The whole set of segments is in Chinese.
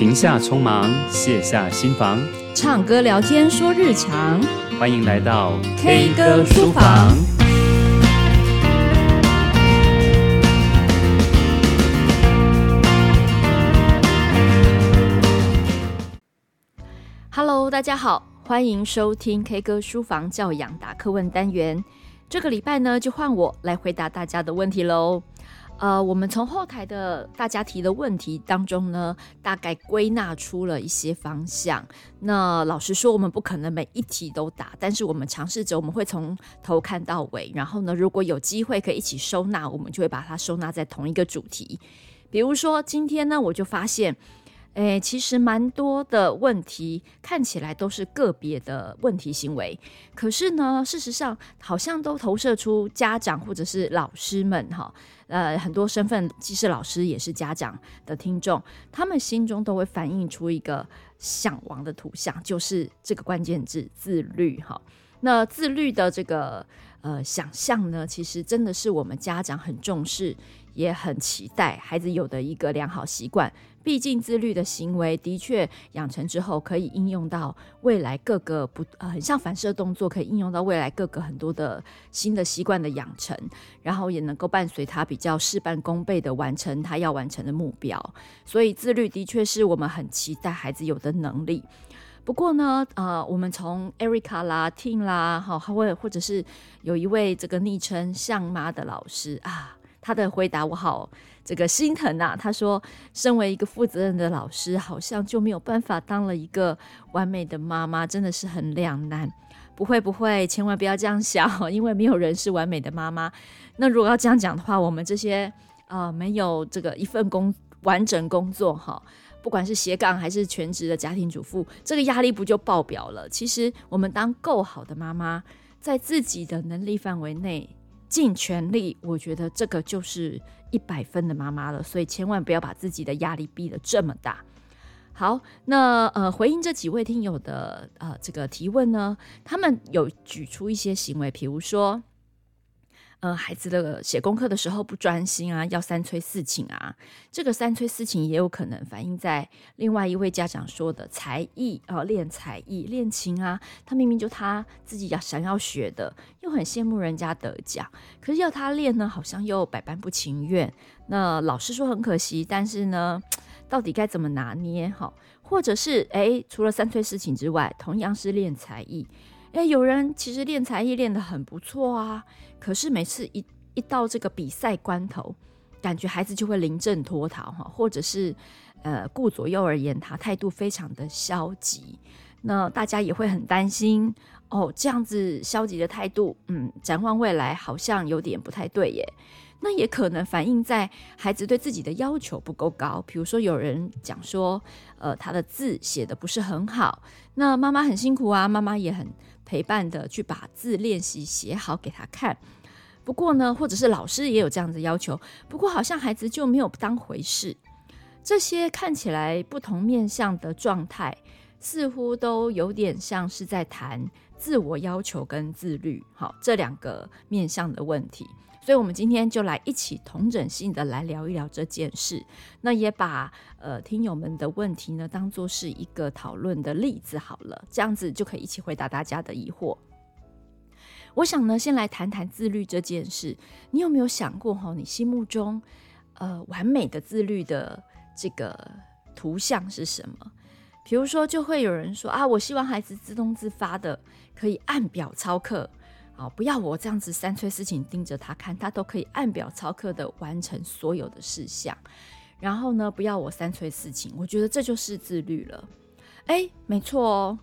停下匆忙，卸下心防，唱歌聊天说日常。欢迎来到 K 歌书房。Hello，大家好，欢迎收听 K 歌书房教养答客问单元。这个礼拜呢，就换我来回答大家的问题喽。呃，我们从后台的大家提的问题当中呢，大概归纳出了一些方向。那老实说，我们不可能每一题都答，但是我们尝试着，我们会从头看到尾。然后呢，如果有机会可以一起收纳，我们就会把它收纳在同一个主题。比如说今天呢，我就发现。诶，其实蛮多的问题看起来都是个别的问题行为，可是呢，事实上好像都投射出家长或者是老师们哈，呃，很多身份既是老师也是家长的听众，他们心中都会反映出一个向往的图像，就是这个关键字自律哈。那自律的这个呃想象呢，其实真的是我们家长很重视。也很期待孩子有的一个良好习惯，毕竟自律的行为的确养成之后，可以应用到未来各个不呃，很像反射动作，可以应用到未来各个很多的新的习惯的养成，然后也能够伴随他比较事半功倍的完成他要完成的目标。所以自律的确是我们很期待孩子有的能力。不过呢，呃，我们从 Erica 啦、Tin 啦，哈，或或者是有一位这个昵称像妈的老师啊。他的回答我好这个心疼呐、啊。他说，身为一个负责任的老师，好像就没有办法当了一个完美的妈妈，真的是很两难。不会不会，千万不要这样想，因为没有人是完美的妈妈。那如果要这样讲的话，我们这些呃没有这个一份工完整工作哈，不管是斜杠还是全职的家庭主妇，这个压力不就爆表了？其实我们当够好的妈妈，在自己的能力范围内。尽全力，我觉得这个就是一百分的妈妈了，所以千万不要把自己的压力逼得这么大。好，那呃，回应这几位听友的呃这个提问呢，他们有举出一些行为，比如说。呃，孩子的写功课的时候不专心啊，要三催四请啊。这个三催四请也有可能反映在另外一位家长说的才艺啊，呃，练才艺、练琴啊。他明明就他自己要想要学的，又很羡慕人家得奖，可是要他练呢，好像又百般不情愿。那老师说很可惜，但是呢，到底该怎么拿捏？哈，或者是诶，除了三催四请之外，同样是练才艺。诶，有人其实练才艺练得很不错啊，可是每次一一到这个比赛关头，感觉孩子就会临阵脱逃哈，或者是呃顾左右而言他，态度非常的消极，那大家也会很担心哦，这样子消极的态度，嗯，展望未来好像有点不太对耶。那也可能反映在孩子对自己的要求不够高，比如说有人讲说，呃，他的字写得不是很好，那妈妈很辛苦啊，妈妈也很陪伴的去把字练习写好给他看。不过呢，或者是老师也有这样子要求，不过好像孩子就没有当回事。这些看起来不同面向的状态，似乎都有点像是在谈自我要求跟自律，好，这两个面向的问题。所以，我们今天就来一起同整性的来聊一聊这件事。那也把呃听友们的问题呢当做是一个讨论的例子好了，这样子就可以一起回答大家的疑惑。我想呢，先来谈谈自律这件事。你有没有想过哈，你心目中呃完美的自律的这个图像是什么？比如说，就会有人说啊，我希望孩子自动自发的可以按表操课。哦，不要我这样子三催四请盯着他看，他都可以按表操课的完成所有的事项。然后呢，不要我三催四请，我觉得这就是自律了。诶，没错哦，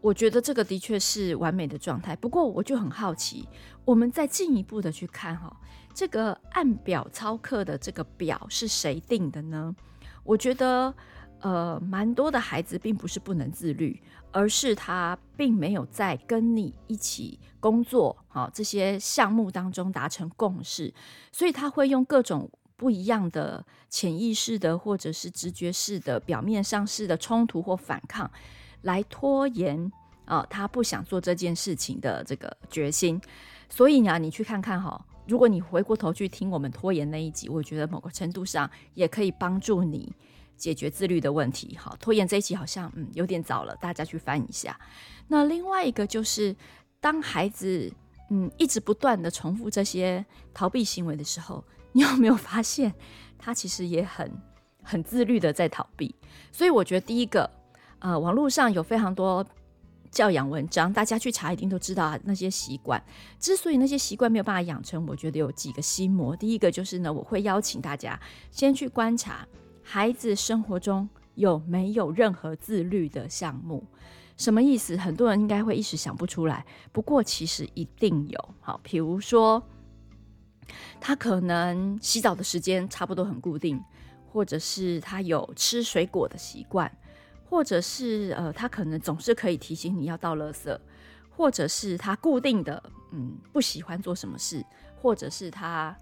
我觉得这个的确是完美的状态。不过我就很好奇，我们再进一步的去看哈，这个按表操课的这个表是谁定的呢？我觉得。呃，蛮多的孩子并不是不能自律，而是他并没有在跟你一起工作，好，这些项目当中达成共识，所以他会用各种不一样的潜意识的或者是直觉式的表面上式的冲突或反抗，来拖延啊，他不想做这件事情的这个决心。所以呢，你去看看哈，如果你回过头去听我们拖延那一集，我觉得某个程度上也可以帮助你。解决自律的问题。好，拖延这一期好像嗯有点早了，大家去翻一下。那另外一个就是，当孩子嗯一直不断的重复这些逃避行为的时候，你有没有发现他其实也很很自律的在逃避？所以我觉得第一个，呃，网络上有非常多。教养文章，大家去查一定都知道啊。那些习惯，之所以那些习惯没有办法养成，我觉得有几个心魔。第一个就是呢，我会邀请大家先去观察孩子生活中有没有任何自律的项目。什么意思？很多人应该会一时想不出来，不过其实一定有。好，比如说他可能洗澡的时间差不多很固定，或者是他有吃水果的习惯。或者是呃，他可能总是可以提醒你要倒垃圾，或者是他固定的嗯不喜欢做什么事，或者是他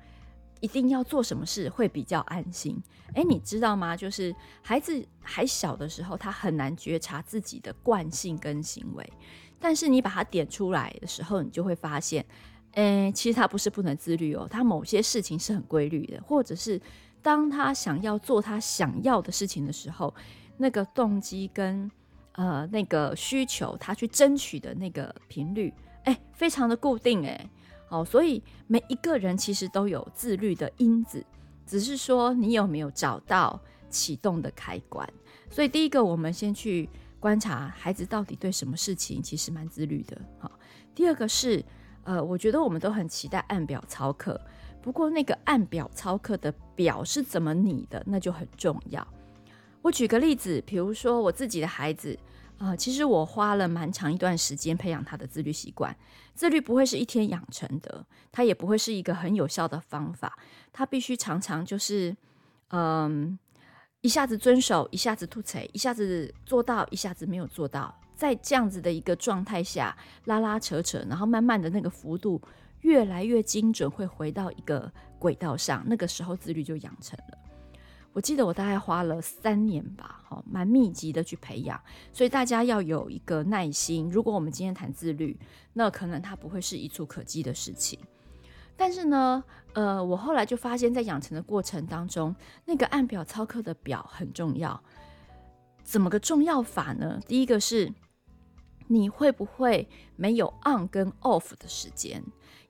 一定要做什么事会比较安心。诶，你知道吗？就是孩子还小的时候，他很难觉察自己的惯性跟行为，但是你把他点出来的时候，你就会发现，诶，其实他不是不能自律哦，他某些事情是很规律的，或者是当他想要做他想要的事情的时候。那个动机跟呃那个需求，他去争取的那个频率，哎，非常的固定，哎，好，所以每一个人其实都有自律的因子，只是说你有没有找到启动的开关。所以第一个，我们先去观察孩子到底对什么事情其实蛮自律的。好，第二个是，呃，我觉得我们都很期待按表操课，不过那个按表操课的表是怎么拟的，那就很重要。我举个例子，比如说我自己的孩子，呃，其实我花了蛮长一段时间培养他的自律习惯。自律不会是一天养成的，他也不会是一个很有效的方法。他必须常常就是，嗯，一下子遵守，一下子吐槽，一下子做到，一下子没有做到，在这样子的一个状态下拉拉扯扯，然后慢慢的那个幅度越来越精准，会回到一个轨道上，那个时候自律就养成了。我记得我大概花了三年吧，好，蛮密集的去培养，所以大家要有一个耐心。如果我们今天谈自律，那可能它不会是一蹴可几的事情。但是呢，呃，我后来就发现，在养成的过程当中，那个按表操课的表很重要。怎么个重要法呢？第一个是，你会不会没有 on 跟 off 的时间？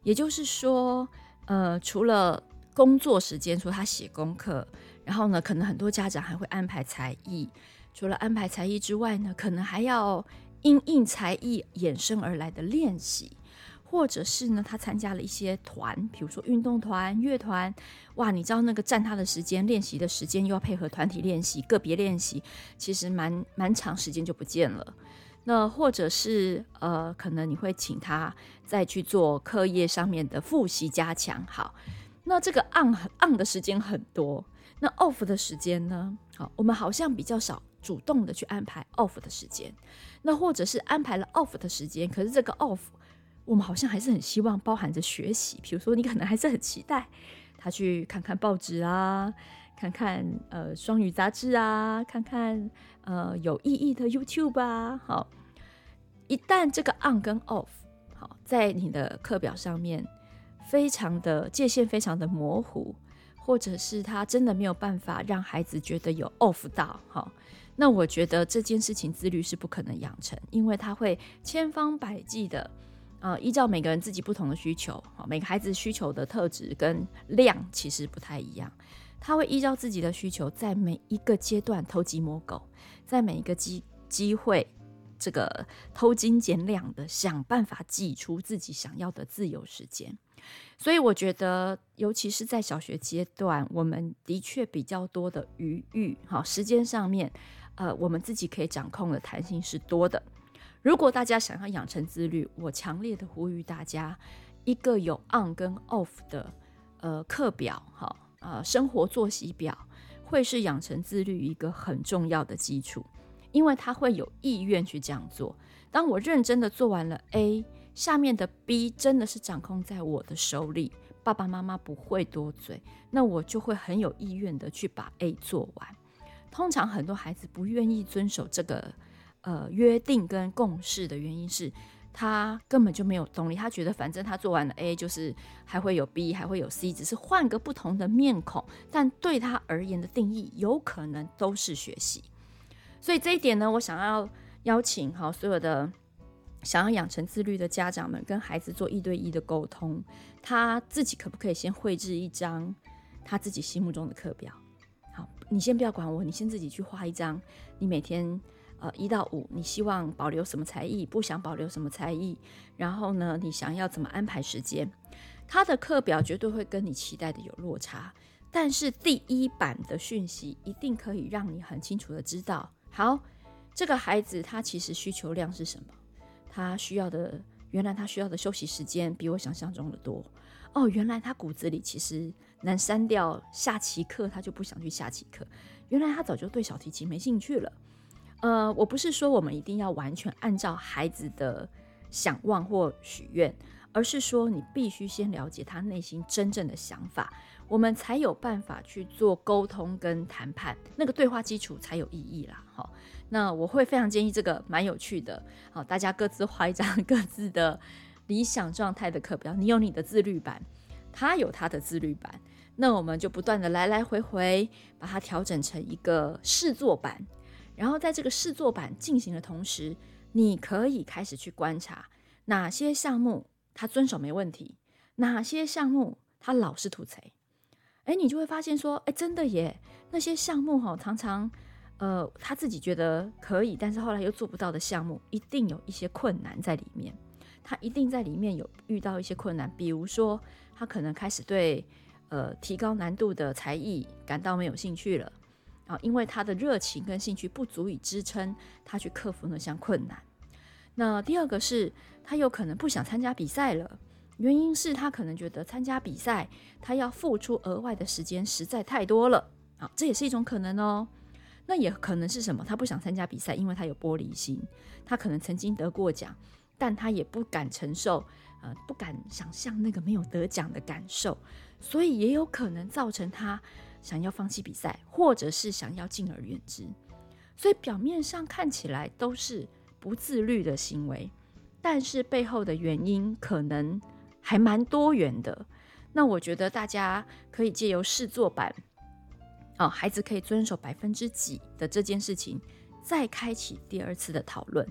也就是说，呃，除了工作时间，说他写功课。然后呢，可能很多家长还会安排才艺。除了安排才艺之外呢，可能还要因应才艺衍生而来的练习，或者是呢，他参加了一些团，比如说运动团、乐团。哇，你知道那个占他的时间、练习的时间，又要配合团体练习、个别练习，其实蛮蛮长时间就不见了。那或者是呃，可能你会请他再去做课业上面的复习加强。好，那这个 on on 的时间很多。那 off 的时间呢？好，我们好像比较少主动的去安排 off 的时间。那或者是安排了 off 的时间，可是这个 off 我们好像还是很希望包含着学习。比如说，你可能还是很期待 他去看看报纸啊，看看呃双语杂志啊，看看呃有意义的 YouTube 啊。好，一旦这个 on 跟 off 好在你的课表上面，非常的界限非常的模糊。或者是他真的没有办法让孩子觉得有 off 到，哈，那我觉得这件事情自律是不可能养成，因为他会千方百计的，呃，依照每个人自己不同的需求，哈，每个孩子需求的特质跟量其实不太一样，他会依照自己的需求，在每一个阶段偷鸡摸狗，在每一个机机会，这个偷斤减两的想办法挤出自己想要的自由时间。所以我觉得，尤其是在小学阶段，我们的确比较多的余裕，哈，时间上面，呃，我们自己可以掌控的弹性是多的。如果大家想要养成自律，我强烈的呼吁大家，一个有 on 跟 off 的，呃，课表，哈，呃，生活作息表，会是养成自律一个很重要的基础，因为他会有意愿去这样做。当我认真的做完了 A。下面的 B 真的是掌控在我的手里，爸爸妈妈不会多嘴，那我就会很有意愿的去把 A 做完。通常很多孩子不愿意遵守这个呃约定跟共识的原因是，他根本就没有动力，他觉得反正他做完了 A，就是还会有 B，还会有 C，只是换个不同的面孔，但对他而言的定义有可能都是学习。所以这一点呢，我想要邀请好所有的想要养成自律的家长们，跟孩子做一对一的沟通，他自己可不可以先绘制一张他自己心目中的课表？好，你先不要管我，你先自己去画一张，你每天。呃，一到五，你希望保留什么才艺？不想保留什么才艺？然后呢，你想要怎么安排时间？他的课表绝对会跟你期待的有落差，但是第一版的讯息一定可以让你很清楚的知道，好，这个孩子他其实需求量是什么？他需要的，原来他需要的休息时间比我想象中的多。哦，原来他骨子里其实能删掉下棋课，他就不想去下棋课。原来他早就对小提琴没兴趣了。呃，我不是说我们一定要完全按照孩子的想望或许愿，而是说你必须先了解他内心真正的想法，我们才有办法去做沟通跟谈判，那个对话基础才有意义啦。好，那我会非常建议这个蛮有趣的，好，大家各自画一张 各自的理想状态的课表，你有你的自律版，他有他的自律版，那我们就不断的来来回回把它调整成一个试作版。然后在这个试作版进行的同时，你可以开始去观察哪些项目他遵守没问题，哪些项目他老是吐槽。哎，你就会发现说，哎，真的耶，那些项目哈，常常呃他自己觉得可以，但是后来又做不到的项目，一定有一些困难在里面。他一定在里面有遇到一些困难，比如说他可能开始对呃提高难度的才艺感到没有兴趣了。啊，因为他的热情跟兴趣不足以支撑他去克服那项困难。那第二个是，他有可能不想参加比赛了，原因是他可能觉得参加比赛，他要付出额外的时间实在太多了。啊，这也是一种可能哦。那也可能是什么？他不想参加比赛，因为他有玻璃心，他可能曾经得过奖，但他也不敢承受，呃，不敢想象那个没有得奖的感受，所以也有可能造成他。想要放弃比赛，或者是想要敬而远之，所以表面上看起来都是不自律的行为，但是背后的原因可能还蛮多元的。那我觉得大家可以借由试作版，哦，孩子可以遵守百分之几的这件事情，再开启第二次的讨论。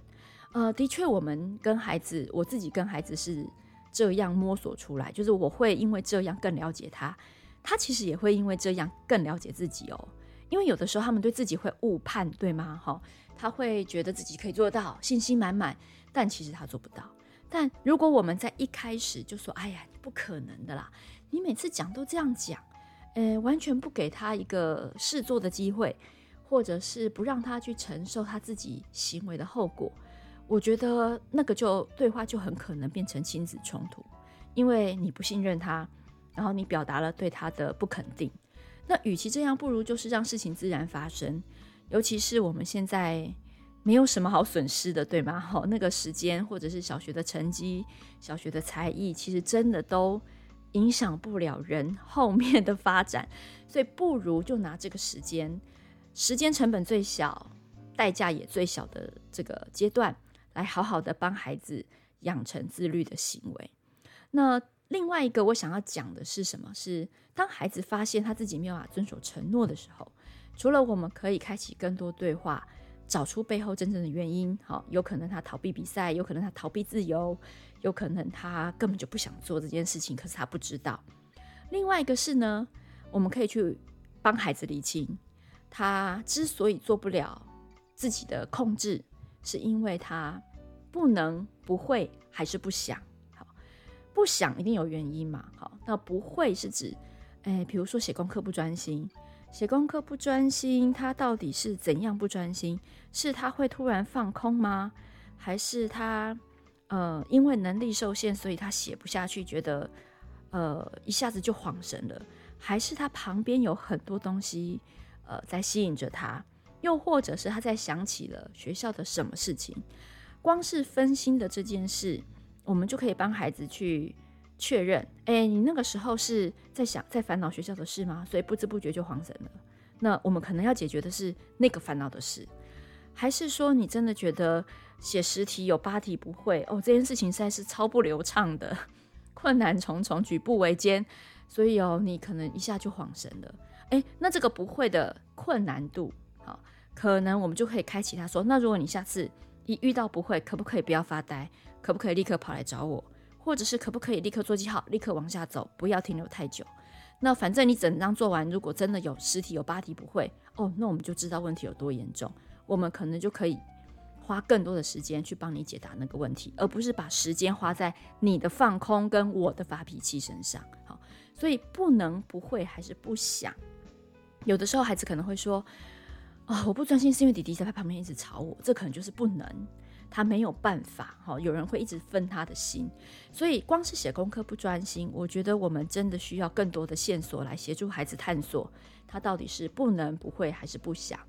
呃，的确，我们跟孩子，我自己跟孩子是这样摸索出来，就是我会因为这样更了解他。他其实也会因为这样更了解自己哦，因为有的时候他们对自己会误判，对吗？哈，他会觉得自己可以做到，信心满满，但其实他做不到。但如果我们在一开始就说：“哎呀，不可能的啦！”你每次讲都这样讲，呃，完全不给他一个试做的机会，或者是不让他去承受他自己行为的后果，我觉得那个就对话就很可能变成亲子冲突，因为你不信任他。然后你表达了对他的不肯定，那与其这样，不如就是让事情自然发生。尤其是我们现在没有什么好损失的，对吗？好，那个时间或者是小学的成绩、小学的才艺，其实真的都影响不了人后面的发展，所以不如就拿这个时间，时间成本最小、代价也最小的这个阶段，来好好的帮孩子养成自律的行为。那。另外一个我想要讲的是什么？是当孩子发现他自己没有办法遵守承诺的时候，除了我们可以开启更多对话，找出背后真正的原因。好，有可能他逃避比赛，有可能他逃避自由，有可能他根本就不想做这件事情，可是他不知道。另外一个是呢，我们可以去帮孩子理清，他之所以做不了自己的控制，是因为他不能、不会，还是不想。好不想一定有原因嘛？好，那不会是指，诶，比如说写功课不专心，写功课不专心，他到底是怎样不专心？是他会突然放空吗？还是他呃因为能力受限，所以他写不下去，觉得呃一下子就恍神了？还是他旁边有很多东西呃在吸引着他？又或者是他在想起了学校的什么事情？光是分心的这件事。我们就可以帮孩子去确认，哎，你那个时候是在想、在烦恼学校的事吗？所以不知不觉就恍神了。那我们可能要解决的是那个烦恼的事，还是说你真的觉得写十题有八题不会哦？这件事情实在是超不流畅的，困难重重，举步维艰，所以哦，你可能一下就恍神了。诶，那这个不会的困难度，好，可能我们就可以开启他说，那如果你下次一遇到不会，可不可以不要发呆？可不可以立刻跑来找我？或者是可不可以立刻做记号，立刻往下走，不要停留太久？那反正你整张做完，如果真的有十题有八题不会哦，那我们就知道问题有多严重，我们可能就可以花更多的时间去帮你解答那个问题，而不是把时间花在你的放空跟我的发脾气身上。好，所以不能不会还是不想。有的时候孩子可能会说啊、哦，我不专心是因为弟弟在他旁边一直吵我，这可能就是不能。他没有办法，哈，有人会一直分他的心，所以光是写功课不专心，我觉得我们真的需要更多的线索来协助孩子探索他到底是不能、不会还是不想。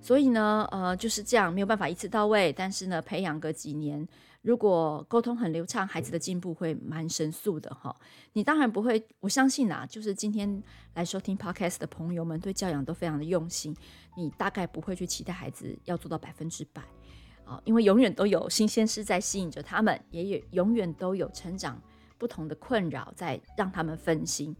所以呢，呃，就是这样，没有办法一次到位，但是呢，培养个几年，如果沟通很流畅，孩子的进步会蛮神速的，哈。你当然不会，我相信啊，就是今天来收听 Podcast 的朋友们，对教养都非常的用心，你大概不会去期待孩子要做到百分之百。啊，因为永远都有新鲜事在吸引着他们，也有永远都有成长不同的困扰在让他们分心。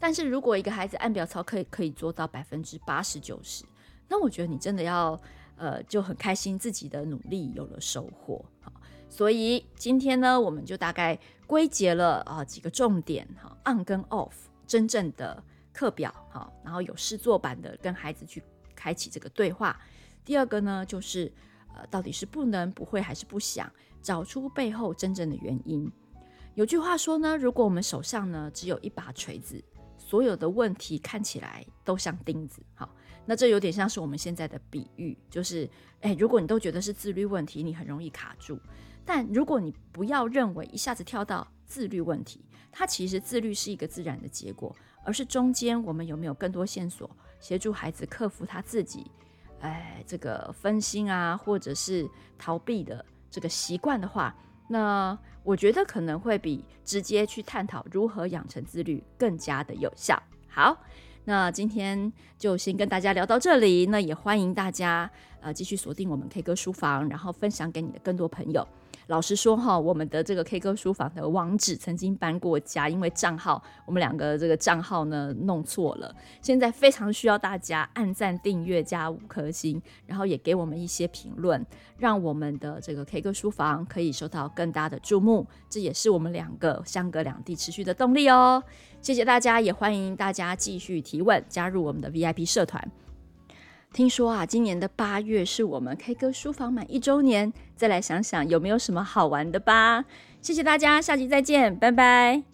但是如果一个孩子按表操课可以做到百分之八十九十，那我觉得你真的要呃就很开心，自己的努力有了收获。所以今天呢，我们就大概归结了啊几个重点哈，on 跟 off 真正的课表哈，然后有试做版的跟孩子去开启这个对话。第二个呢就是。呃，到底是不能、不会还是不想？找出背后真正的原因。有句话说呢，如果我们手上呢只有一把锤子，所有的问题看起来都像钉子。好，那这有点像是我们现在的比喻，就是，诶，如果你都觉得是自律问题，你很容易卡住。但如果你不要认为一下子跳到自律问题，它其实自律是一个自然的结果，而是中间我们有没有更多线索协助孩子克服他自己。哎，这个分心啊，或者是逃避的这个习惯的话，那我觉得可能会比直接去探讨如何养成自律更加的有效。好，那今天就先跟大家聊到这里，那也欢迎大家呃继续锁定我们 K 歌书房，然后分享给你的更多朋友。老实说哈，我们的这个 K 歌书房的网址曾经搬过家，因为账号我们两个这个账号呢弄错了。现在非常需要大家按赞、订阅加五颗星，然后也给我们一些评论，让我们的这个 K 歌书房可以受到更大的注目。这也是我们两个相隔两地持续的动力哦。谢谢大家，也欢迎大家继续提问，加入我们的 VIP 社团。听说啊，今年的八月是我们 K 歌书房满一周年，再来想想有没有什么好玩的吧。谢谢大家，下期再见，拜拜。